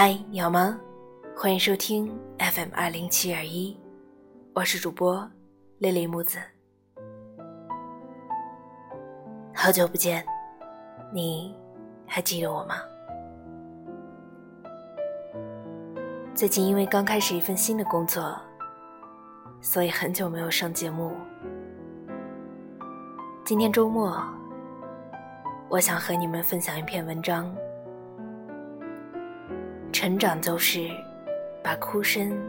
嗨，你好吗？欢迎收听 FM 二零七二一，我是主播丽丽木子。好久不见，你还记得我吗？最近因为刚开始一份新的工作，所以很久没有上节目。今天周末，我想和你们分享一篇文章。成长就是把哭声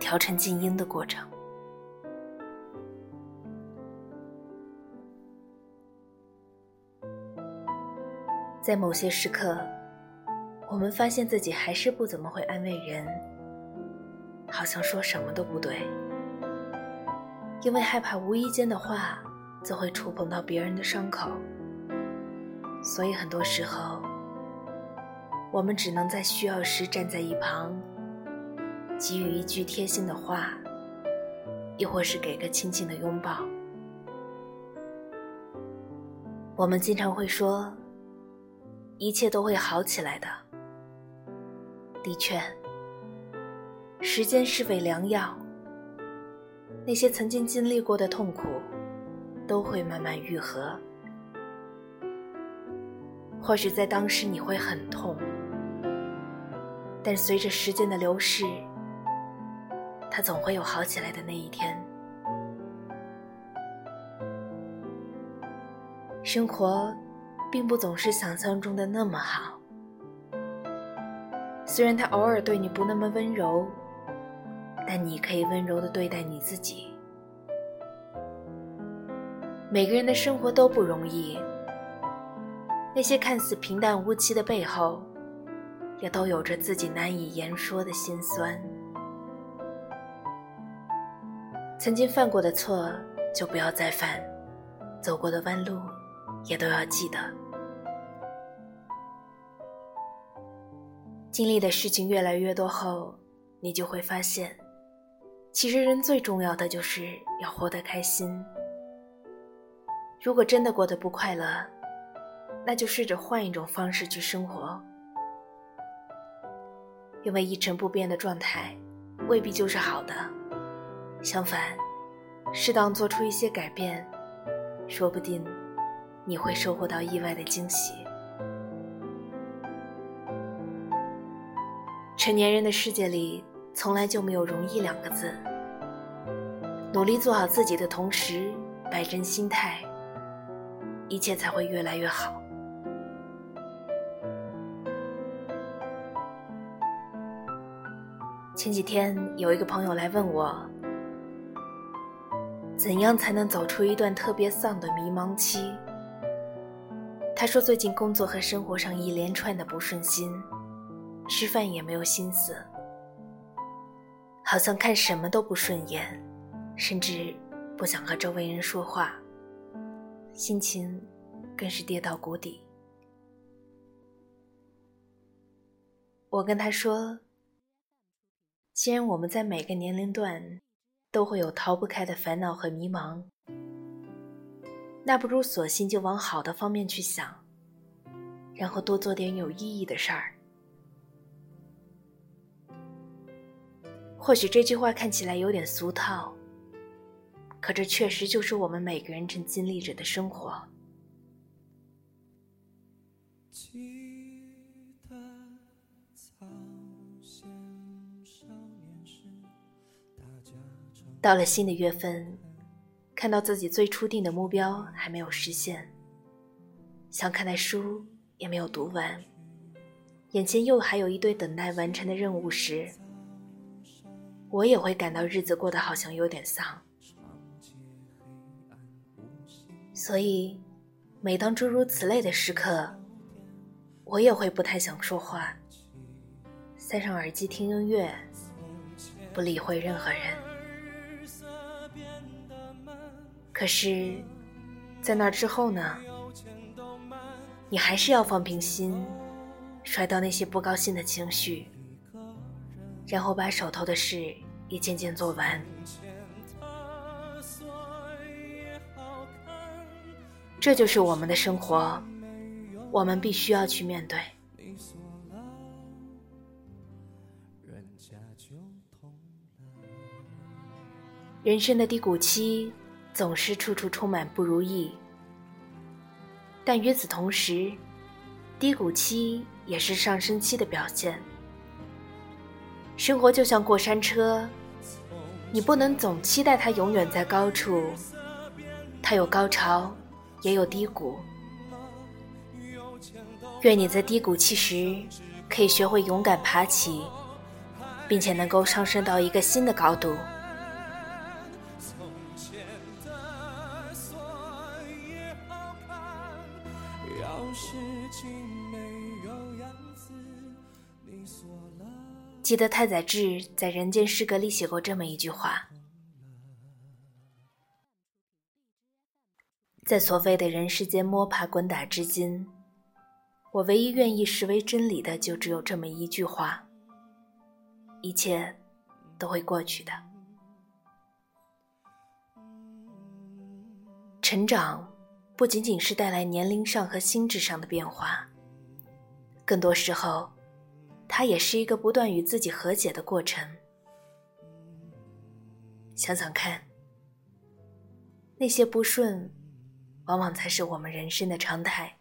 调成静音的过程。在某些时刻，我们发现自己还是不怎么会安慰人，好像说什么都不对，因为害怕无意间的话就会触碰到别人的伤口，所以很多时候。我们只能在需要时站在一旁，给予一句贴心的话，亦或是给个轻轻的拥抱。我们经常会说，一切都会好起来的。的确，时间是味良药，那些曾经经历过的痛苦，都会慢慢愈合。或许在当时你会很痛。但随着时间的流逝，他总会有好起来的那一天。生活并不总是想象中的那么好，虽然他偶尔对你不那么温柔，但你可以温柔的对待你自己。每个人的生活都不容易，那些看似平淡无奇的背后。也都有着自己难以言说的心酸。曾经犯过的错就不要再犯，走过的弯路也都要记得。经历的事情越来越多后，你就会发现，其实人最重要的就是要活得开心。如果真的过得不快乐，那就试着换一种方式去生活。因为一成不变的状态，未必就是好的。相反，适当做出一些改变，说不定你会收获到意外的惊喜。成年人的世界里，从来就没有容易两个字。努力做好自己的同时，摆正心态，一切才会越来越好。前几天有一个朋友来问我，怎样才能走出一段特别丧的迷茫期？他说最近工作和生活上一连串的不顺心，吃饭也没有心思，好像看什么都不顺眼，甚至不想和周围人说话，心情更是跌到谷底。我跟他说。既然我们在每个年龄段都会有逃不开的烦恼和迷茫，那不如索性就往好的方面去想，然后多做点有意义的事儿。或许这句话看起来有点俗套，可这确实就是我们每个人正经历着的生活。到了新的月份，看到自己最初定的目标还没有实现，想看的书也没有读完，眼前又还有一堆等待完成的任务时，我也会感到日子过得好像有点丧。所以，每当诸如此类的时刻，我也会不太想说话，塞上耳机听音乐，不理会任何人。可是，在那之后呢？你还是要放平心，甩掉那些不高兴的情绪，然后把手头的事一件件做完。这就是我们的生活，我们必须要去面对。人生的低谷期总是处处充满不如意，但与此同时，低谷期也是上升期的表现。生活就像过山车，你不能总期待它永远在高处，它有高潮，也有低谷。愿你在低谷期时可以学会勇敢爬起，并且能够上升到一个新的高度。记得太宰治在《人间失格》里写过这么一句话：在所谓的人世间摸爬滚打至今，我唯一愿意视为真理的，就只有这么一句话：一切都会过去的。成长不仅仅是带来年龄上和心智上的变化，更多时候。它也是一个不断与自己和解的过程。想想看，那些不顺，往往才是我们人生的常态。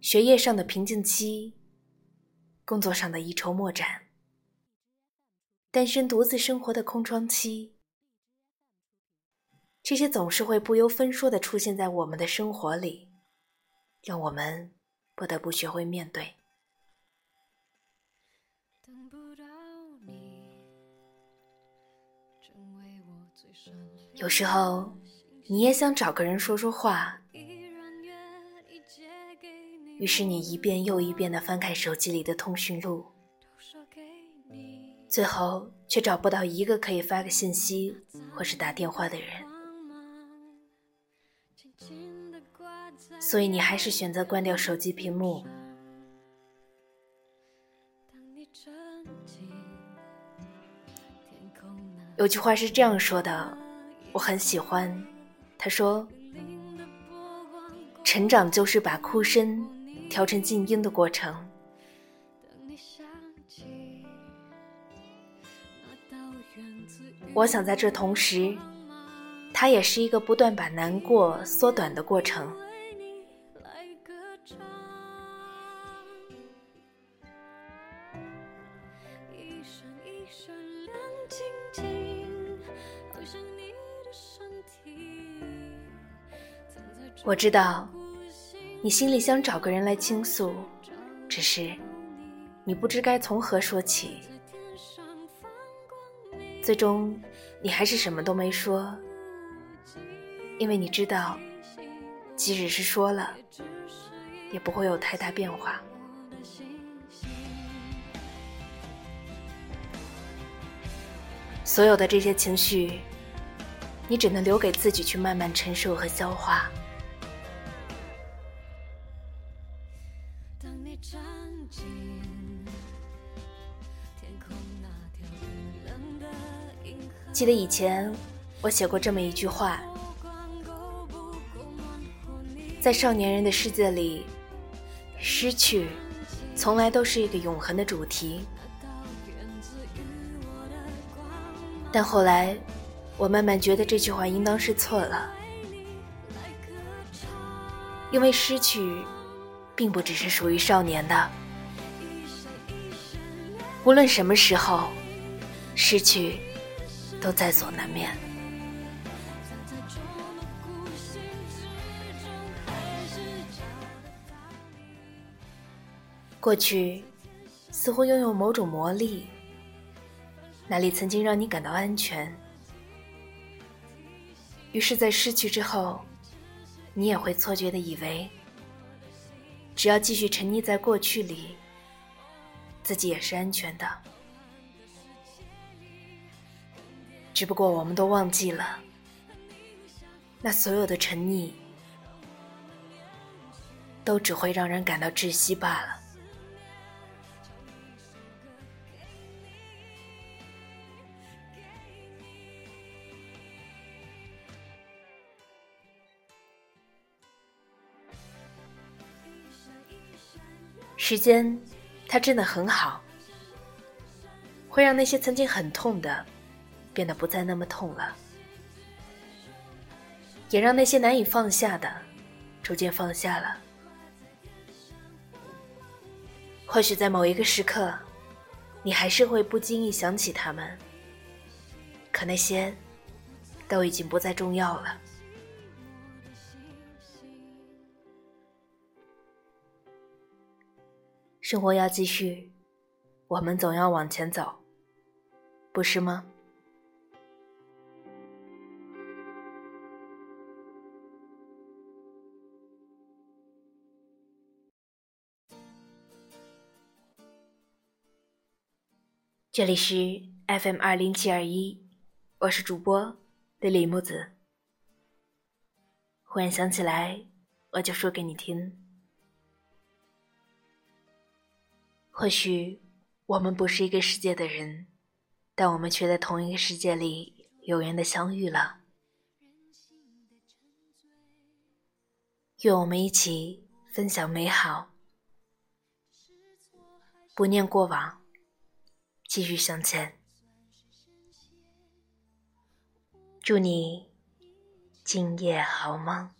学业上的瓶颈期，工作上的一筹莫展，单身独自生活的空窗期，这些总是会不由分说的出现在我们的生活里。让我们不得不学会面对。有时候，你也想找个人说说话，于是你一遍又一遍的翻开手机里的通讯录，最后却找不到一个可以发个信息或是打电话的人。所以你还是选择关掉手机屏幕。有句话是这样说的，我很喜欢。他说：“成长就是把哭声调成静音的过程。”我想在这同时，它也是一个不断把难过缩短的过程。我知道，你心里想找个人来倾诉，只是你不知该从何说起。最终，你还是什么都没说，因为你知道，即使是说了，也不会有太大变化。所有的这些情绪，你只能留给自己去慢慢承受和消化。记得以前我写过这么一句话：在少年人的世界里，失去从来都是一个永恒的主题。但后来，我慢慢觉得这句话应当是错了，因为失去，并不只是属于少年的。无论什么时候，失去，都在所难免。过去，似乎拥有某种魔力。那里曾经让你感到安全，于是，在失去之后，你也会错觉的以为，只要继续沉溺在过去里，自己也是安全的。只不过，我们都忘记了，那所有的沉溺，都只会让人感到窒息罢了。时间，它真的很好，会让那些曾经很痛的，变得不再那么痛了，也让那些难以放下的，逐渐放下了。或许在某一个时刻，你还是会不经意想起他们，可那些，都已经不再重要了。生活要继续，我们总要往前走，不是吗？这里是 FM 二零七二一，我是主播的李木子。忽然想起来，我就说给你听。或许我们不是一个世界的人，但我们却在同一个世界里有缘的相遇了。愿我们一起分享美好，不念过往，继续向前。祝你今夜好梦。